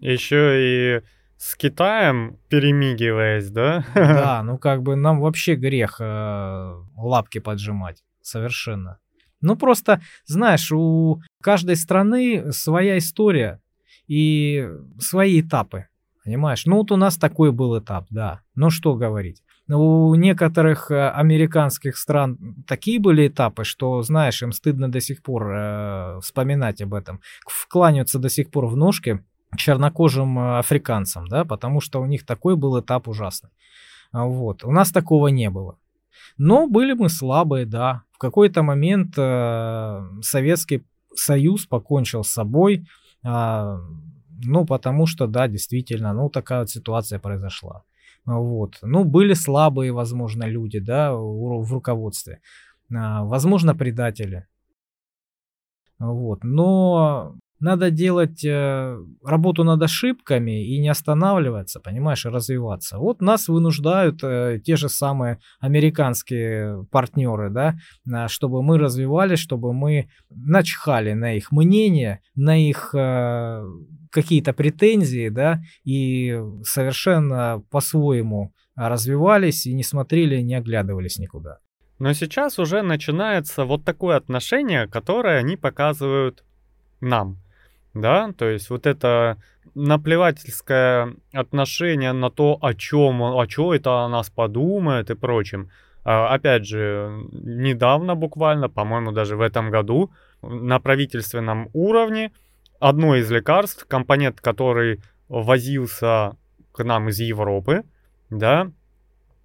Еще и с Китаем перемигиваясь, да? Да, ну как бы нам вообще грех э, лапки поджимать. Совершенно. Ну просто, знаешь, у каждой страны своя история и свои этапы. Понимаешь? Ну вот у нас такой был этап, да. Ну что говорить. У некоторых э, американских стран такие были этапы, что, знаешь, им стыдно до сих пор э, вспоминать об этом. Вкланяются до сих пор в ножки чернокожим э, африканцам, да, потому что у них такой был этап ужасный. А вот. У нас такого не было. Но были мы слабые, да. В какой-то момент э, Советский Союз покончил с собой. Э, ну, потому что, да, действительно, ну, такая вот ситуация произошла. Вот. Ну, были слабые, возможно, люди, да, в руководстве. А, возможно, предатели. Вот. Но надо делать э, работу над ошибками и не останавливаться, понимаешь, и развиваться. Вот нас вынуждают э, те же самые американские партнеры, да, чтобы мы развивались, чтобы мы начхали на их мнение, на их э, какие-то претензии, да, и совершенно по-своему развивались и не смотрели, не оглядывались никуда. Но сейчас уже начинается вот такое отношение, которое они показывают нам. Да, то есть вот это наплевательское отношение на то, о чем, о чем это о нас подумает и прочим. А, опять же, недавно буквально, по-моему, даже в этом году на правительственном уровне одно из лекарств, компонент, который возился к нам из Европы, да,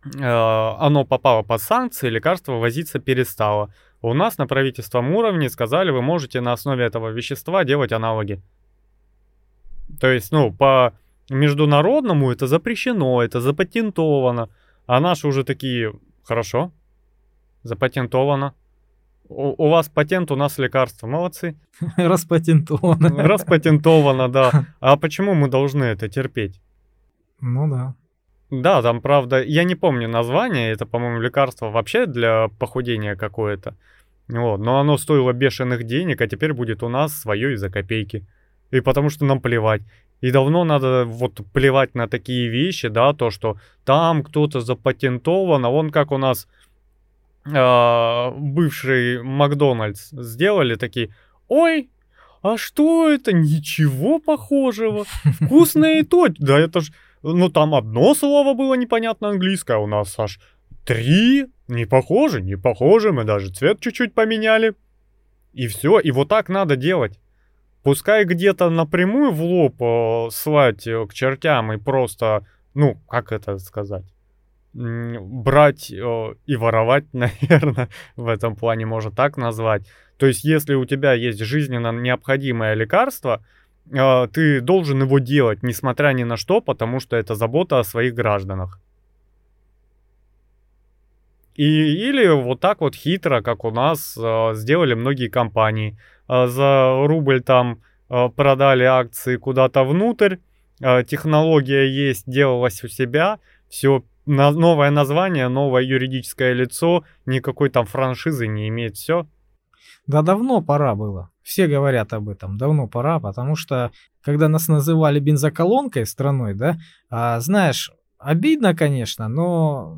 э, оно попало под санкции, лекарство возиться перестало. У нас на правительственном уровне сказали, вы можете на основе этого вещества делать аналоги. То есть, ну, по международному это запрещено, это запатентовано. А наши уже такие, хорошо, запатентовано. У, у вас патент, у нас лекарство. Молодцы. Распатентовано. Распатентовано, да. А почему мы должны это терпеть? Ну да. Да, там, правда, я не помню название, это, по-моему, лекарство вообще для похудения какое-то. Вот, но оно стоило бешеных денег, а теперь будет у нас свое из-за копейки. И потому что нам плевать. И давно надо вот плевать на такие вещи, да, то, что там кто-то запатентован, а он как у нас э, бывший Макдональдс сделали такие, ой, а что это? Ничего похожего. Вкусное и то. Да это ж, ну там одно слово было непонятно английское, а у нас аж три. Не похоже, не похоже, мы даже цвет чуть-чуть поменяли. И все, и вот так надо делать. Пускай где-то напрямую в лоб э, слать э, к чертям и просто, ну, как это сказать, брать э, и воровать, наверное, в этом плане можно так назвать. То есть, если у тебя есть жизненно необходимое лекарство, ты должен его делать, несмотря ни на что, потому что это забота о своих гражданах. И, или вот так вот хитро, как у нас э, сделали многие компании – а, за рубль там а, продали акции куда-то внутрь, а, технология есть, делалась у себя, все новое название, новое юридическое лицо, никакой там франшизы не имеет, все. Да давно пора было. Все говорят об этом, давно пора, потому что когда нас называли бензоколонкой страной, да, а, знаешь, обидно, конечно, но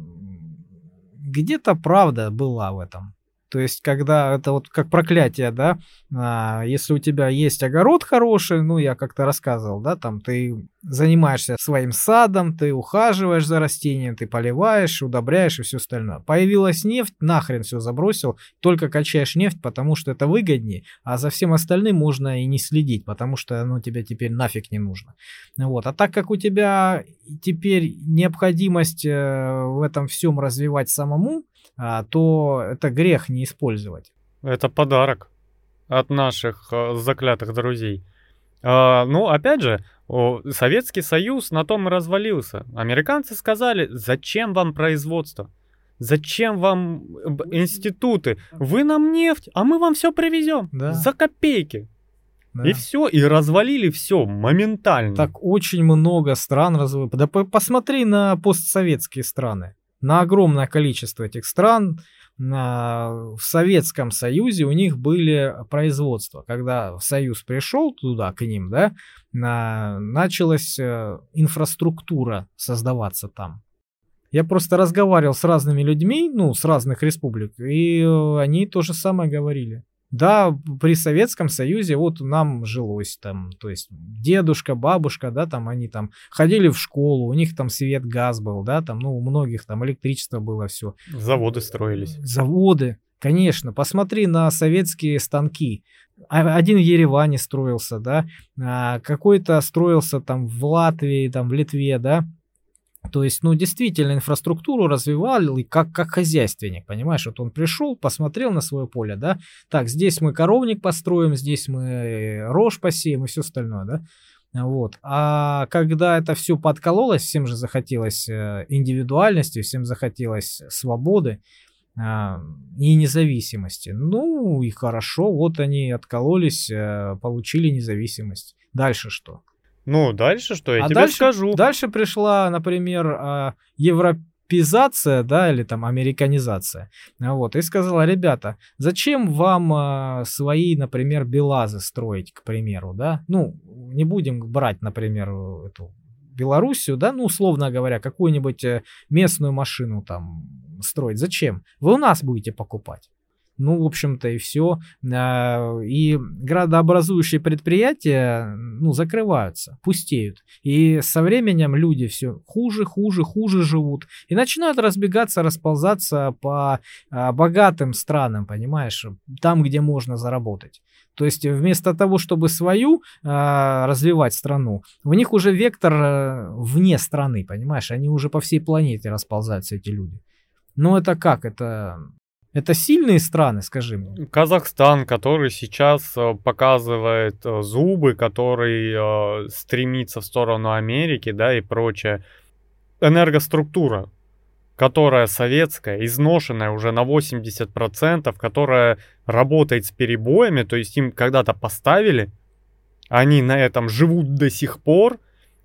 где-то правда была в этом. То есть, когда это вот как проклятие, да, а, если у тебя есть огород хороший, ну, я как-то рассказывал, да, там ты занимаешься своим садом, ты ухаживаешь за растением, ты поливаешь, удобряешь и все остальное. Появилась нефть, нахрен все забросил, только качаешь нефть, потому что это выгоднее, а за всем остальным можно и не следить, потому что оно тебе теперь нафиг не нужно. Вот. А так как у тебя теперь необходимость э, в этом всем развивать самому, то это грех не использовать. Это подарок от наших э, заклятых друзей. А, ну, опять же, Советский Союз на том и развалился. Американцы сказали, зачем вам производство? Зачем вам институты? Вы нам нефть, а мы вам все привезем да. за копейки. Да. И все, и развалили все моментально. Так очень много стран развалили. Да посмотри на постсоветские страны на огромное количество этих стран. В Советском Союзе у них были производства. Когда Союз пришел туда, к ним, да, началась э, инфраструктура создаваться там. Я просто разговаривал с разными людьми, ну, с разных республик, и э, они то же самое говорили. Да, при Советском Союзе вот нам жилось там, то есть дедушка, бабушка, да, там они там ходили в школу, у них там свет, газ был, да, там, ну, у многих там электричество было, все. Заводы строились. Заводы, конечно. Посмотри на советские станки. А, один в Ереване строился, да, а, какой-то строился там в Латвии, там в Литве, да, то есть, ну, действительно, инфраструктуру развивали как, как хозяйственник, понимаешь? Вот он пришел, посмотрел на свое поле, да, так, здесь мы коровник построим, здесь мы рожь посеем и все остальное, да. Вот. А когда это все подкололось, всем же захотелось э, индивидуальности, всем захотелось свободы а, и независимости. Ну и хорошо, вот они откололись, э, получили независимость. Дальше что? Ну, дальше что? Я а тебе дальше, скажу. Дальше пришла, например, а, европезация, да, или там американизация. Вот, и сказала, ребята, зачем вам а, свои, например, белазы строить, к примеру, да? Ну, не будем брать, например, эту Белоруссию, да, ну, условно говоря, какую-нибудь э, местную машину там строить. Зачем? Вы у нас будете покупать. Ну, в общем-то, и все. А, и градообразующие предприятия, ну, закрываются, пустеют. И со временем люди все хуже, хуже, хуже живут. И начинают разбегаться, расползаться по а, богатым странам, понимаешь, там, где можно заработать. То есть вместо того, чтобы свою э, развивать страну, у них уже вектор э, вне страны, понимаешь? Они уже по всей планете расползаются, эти люди. Ну это как? Это это сильные страны, скажи мне. Казахстан, который сейчас э, показывает э, зубы, который э, стремится в сторону Америки, да, и прочее. Энергоструктура, которая советская, изношенная уже на 80%, которая работает с перебоями, то есть им когда-то поставили, они на этом живут до сих пор,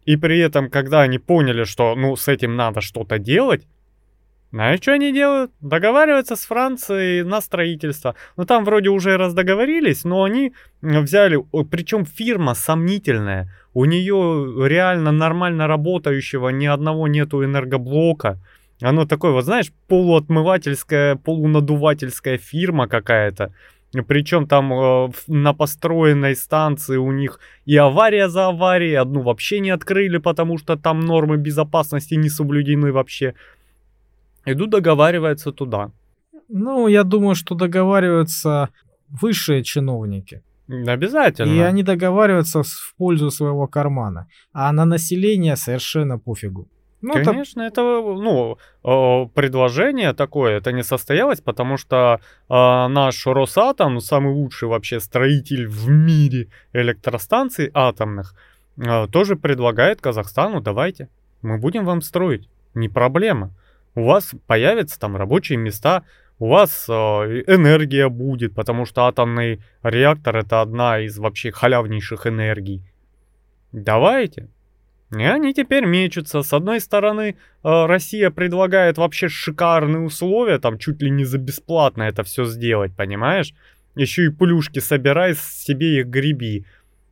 и при этом, когда они поняли, что, ну, с этим надо что-то делать, а что они делают? Договариваются с Францией на строительство. Ну там вроде уже раздоговорились, но они взяли, причем фирма сомнительная. У нее реально нормально работающего ни одного нету энергоблока. Оно такое, вот знаешь, полуотмывательская, полунадувательская фирма какая-то. Причем там э, на построенной станции у них и авария за аварией, одну вообще не открыли, потому что там нормы безопасности не соблюдены вообще. Иду договариваться туда. Ну, я думаю, что договариваются высшие чиновники. Обязательно. И они договариваются в пользу своего кармана. А на население совершенно пофигу. Ну, Конечно, это, это ну, предложение такое, это не состоялось, потому что э, наш Росатом, самый лучший вообще строитель в мире электростанций атомных, э, тоже предлагает Казахстану, давайте, мы будем вам строить, не проблема у вас появятся там рабочие места, у вас э, энергия будет, потому что атомный реактор это одна из вообще халявнейших энергий. Давайте. И они теперь мечутся. С одной стороны, э, Россия предлагает вообще шикарные условия, там чуть ли не за бесплатно это все сделать, понимаешь? Еще и плюшки собирай, себе их греби.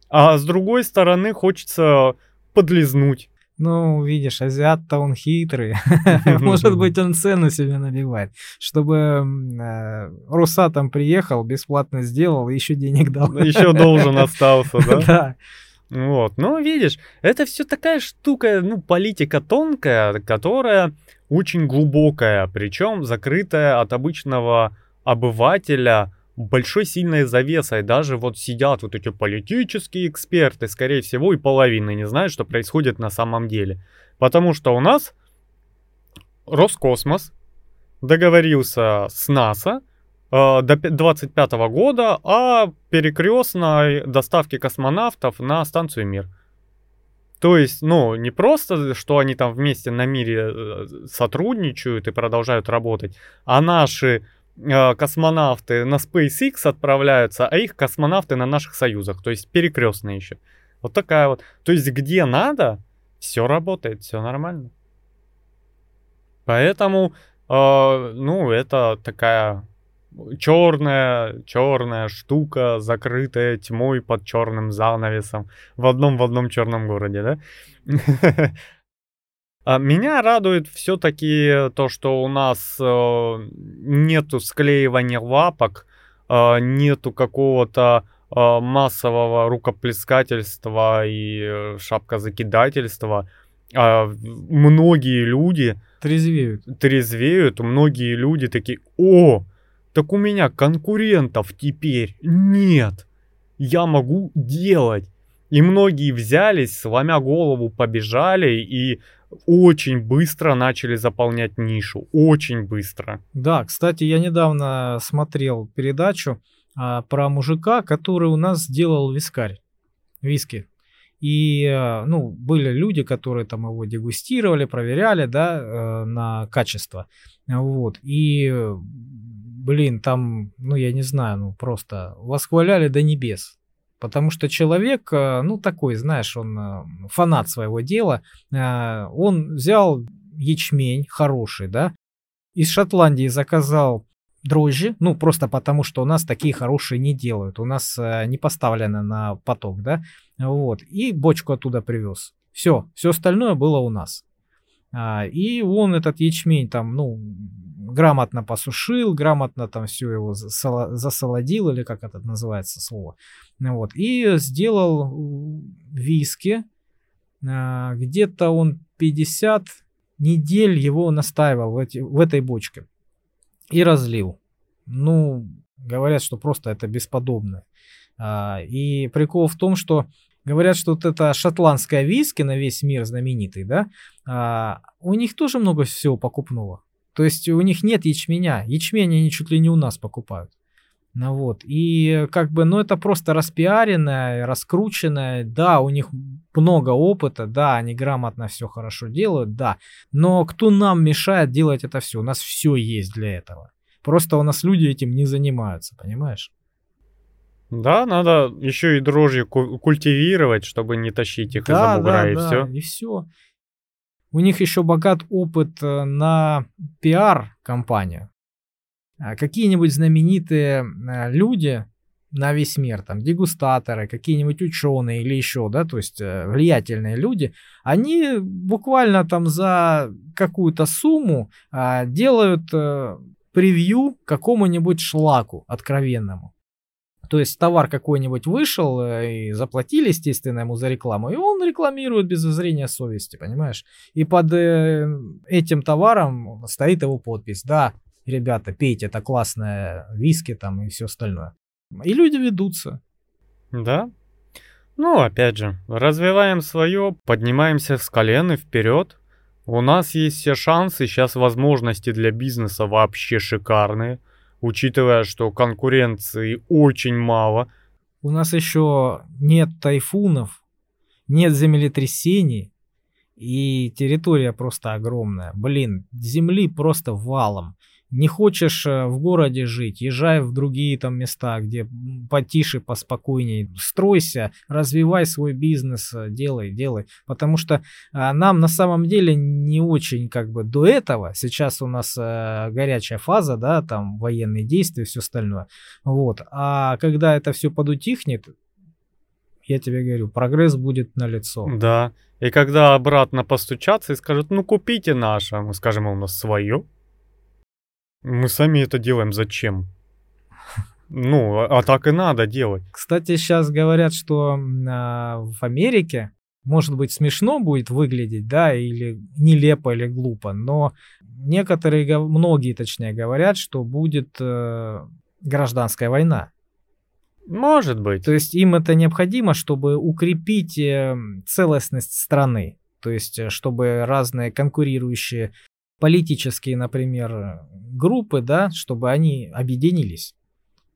А с другой стороны, хочется подлизнуть. Ну, видишь, азиат-то он хитрый. Может быть, он цену себе набивает. Чтобы э, Русатом приехал, бесплатно сделал, еще денег дал. Еще должен остался, да? Да. Вот, ну, видишь, это все такая штука, ну, политика тонкая, которая очень глубокая, причем закрытая от обычного обывателя, большой сильной завесой. Даже вот сидят вот эти политические эксперты, скорее всего, и половины не знают, что происходит на самом деле. Потому что у нас Роскосмос договорился с НАСА э, до 2025 года о перекрестной доставке космонавтов на станцию Мир. То есть, ну, не просто, что они там вместе на мире э, сотрудничают и продолжают работать, а наши космонавты на SpaceX отправляются, а их космонавты на наших союзах, то есть перекрестные еще. Вот такая вот. То есть где надо, все работает, все нормально. Поэтому, э, ну, это такая черная, черная штука, закрытая тьмой под черным занавесом в одном в одном черном городе, да? А меня радует все-таки то, что у нас э, нету склеивания лапок, э, нету какого-то э, массового рукоплескательства и шапкозакидательства. Э, многие люди трезвеют. трезвеют, многие люди такие, о, так у меня конкурентов теперь нет, я могу делать. И многие взялись, сломя голову, побежали и очень быстро начали заполнять нишу. Очень быстро. Да, кстати, я недавно смотрел передачу а, про мужика, который у нас сделал вискарь. Виски. И, а, ну, были люди, которые там его дегустировали, проверяли, да, э, на качество. Вот. И, блин, там, ну, я не знаю, ну, просто восхваляли до небес. Потому что человек, э, ну такой, знаешь, он э, фанат своего дела, э, он взял ячмень хороший, да, из Шотландии заказал дрожжи, ну просто потому, что у нас такие хорошие не делают, у нас не поставлено на поток, да, вот, и бочку оттуда привез. Все, все остальное было у нас. А, и он этот ячмень там, ну, грамотно посушил, грамотно там все его засолодил, или как это называется слово. Вот. И сделал виски. А, где-то он 50 недель его настаивал в, эти, в этой бочке. И разлил. Ну, говорят, что просто это бесподобно. А, и прикол в том, что Говорят, что вот это шотландская виски на весь мир знаменитый, да, а, у них тоже много всего покупного. То есть у них нет ячменя. Ячмень они чуть ли не у нас покупают. Ну вот. И как бы, ну это просто распиаренное, раскрученное. Да, у них много опыта, да, они грамотно все хорошо делают, да. Но кто нам мешает делать это все? У нас все есть для этого. Просто у нас люди этим не занимаются, понимаешь? Да, надо еще и дрожжи культивировать, чтобы не тащить их да, из-за бугра, да, и да, все. И все. У них еще богат опыт э, на пиар-компанию. А какие-нибудь знаменитые э, люди на весь мир, там, дегустаторы, какие-нибудь ученые или еще, да, то есть э, влиятельные люди, они буквально там за какую-то сумму а, делают превью какому-нибудь шлаку откровенному. То есть товар какой-нибудь вышел э, и заплатили, естественно, ему за рекламу, и он рекламирует без зазрения совести, понимаешь? И под э, этим товаром стоит его подпись. Да, ребята, пейте, это классная виски там и все остальное. И люди ведутся. Да. Ну, опять же, развиваем свое, поднимаемся с колен и вперед. У нас есть все шансы, сейчас возможности для бизнеса вообще шикарные учитывая, что конкуренции очень мало. У нас еще нет тайфунов, нет землетрясений, и территория просто огромная. Блин, земли просто валом. Не хочешь э, в городе жить, езжай в другие там места, где потише, поспокойнее. Стройся, развивай свой бизнес, э, делай, делай. Потому что а, нам на самом деле не очень как бы до этого. Сейчас у нас а, горячая фаза, да, там военные действия, все остальное. Вот. А когда это все подутихнет, я тебе говорю, прогресс будет на лицо. Да. И когда обратно постучаться и скажут, ну купите наше, мы скажем, «А у нас свое. Мы сами это делаем зачем? Ну, а, а так и надо делать. Кстати, сейчас говорят, что а, в Америке, может быть, смешно будет выглядеть, да, или нелепо, или глупо, но некоторые, многие точнее, говорят, что будет э, гражданская война. Может быть. То есть им это необходимо, чтобы укрепить э, целостность страны. То есть, э, чтобы разные конкурирующие политические, например, группы, да, чтобы они объединились.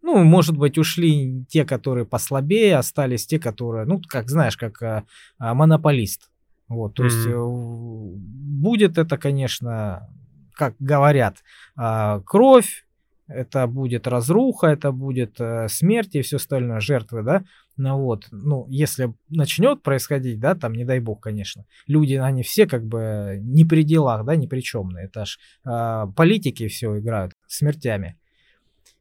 Ну, может быть, ушли те, которые послабее, остались те, которые, ну, как знаешь, как а, а, монополист. Вот, то mm-hmm. есть э, будет это, конечно, как говорят, а, кровь, это будет разруха, это будет э, смерть и все остальное, жертвы, да, ну вот, ну, если начнет происходить, да, там, не дай бог, конечно, люди, они все как бы не при делах, да, ни при чем, это аж э, политики все играют смертями.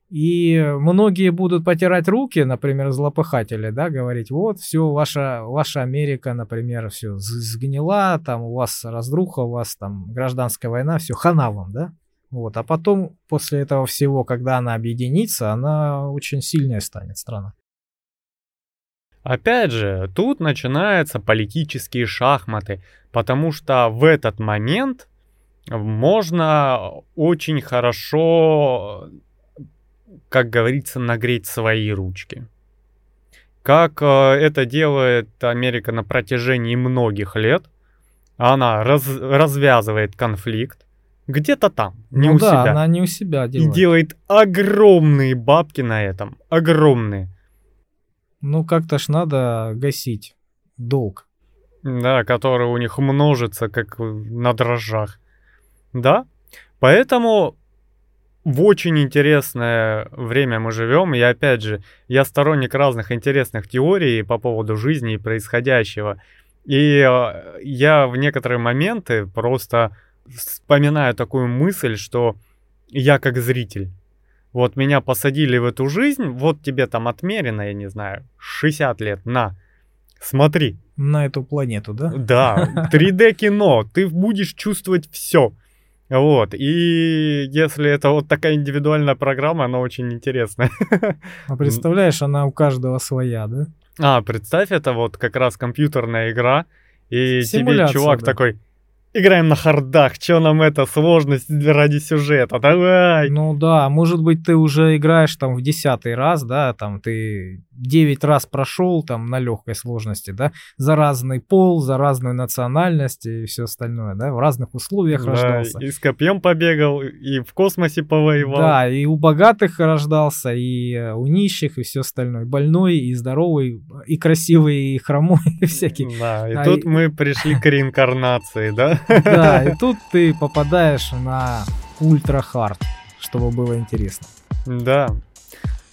И многие будут потирать руки, например, злопыхатели, да, говорить, вот, все, ваша, ваша Америка, например, все сгнила, там у вас разруха, у вас там гражданская война, все, хана вам, да, вот, а потом, после этого всего, когда она объединится, она очень сильная станет страна. Опять же, тут начинаются политические шахматы, потому что в этот момент можно очень хорошо, как говорится, нагреть свои ручки. Как э, это делает Америка на протяжении многих лет, она раз, развязывает конфликт, где-то там, не ну у да, себя. она не у себя делает. И делает огромные бабки на этом. Огромные. Ну, как-то ж надо гасить долг. Да, который у них множится, как на дрожжах. Да, поэтому в очень интересное время мы живем, и опять же, я сторонник разных интересных теорий по поводу жизни и происходящего. И э, я в некоторые моменты просто вспоминаю такую мысль, что я как зритель. Вот меня посадили в эту жизнь, вот тебе там отмерено, я не знаю, 60 лет, на. смотри. На эту планету, да? Да, 3D-кино, ты будешь чувствовать все. Вот, и если это вот такая индивидуальная программа, она очень интересная. А представляешь, она у каждого своя, да? А, представь, это вот как раз компьютерная игра, и тебе Симуляция, чувак да. такой, играем на хардах, чё нам это, сложность ради сюжета, давай. Ну да, может быть, ты уже играешь там в десятый раз, да, там ты 9 раз прошел там на легкой сложности, да, за разный пол, за разную национальность и все остальное, да, в разных условиях Да, рождался. и с копьем побегал, и в космосе повоевал. Да, и у богатых рождался, и э, у нищих, и все остальное. Больной, и здоровый, и красивый, и хромой, и всякий. Да, и А, тут и- мы пришли к реинкарнации, да? Да, и тут ты попадаешь на ультра-хард, чтобы было интересно. Да.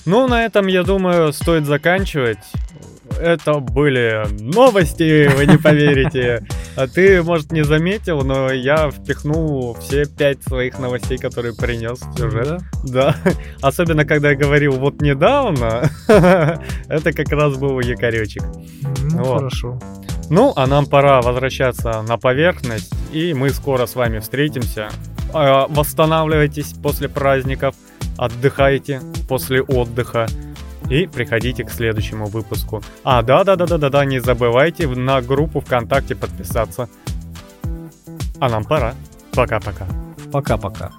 Ну, на этом, я думаю, стоит заканчивать. Это были новости, вы не поверите. А ты, может, не заметил, но я впихнул все пять своих новостей, которые принес в сюжет. Да? Да. Особенно, когда я говорил вот недавно, это как раз был якоречек. Ну, Вот. хорошо. Ну, а нам пора возвращаться на поверхность, и мы скоро с вами встретимся. А, Восстанавливайтесь после праздников, отдыхайте после отдыха и приходите к следующему выпуску. А, да-да-да-да-да, не забывайте на группу ВКонтакте подписаться. А нам пора. Пока-пока. Пока-пока.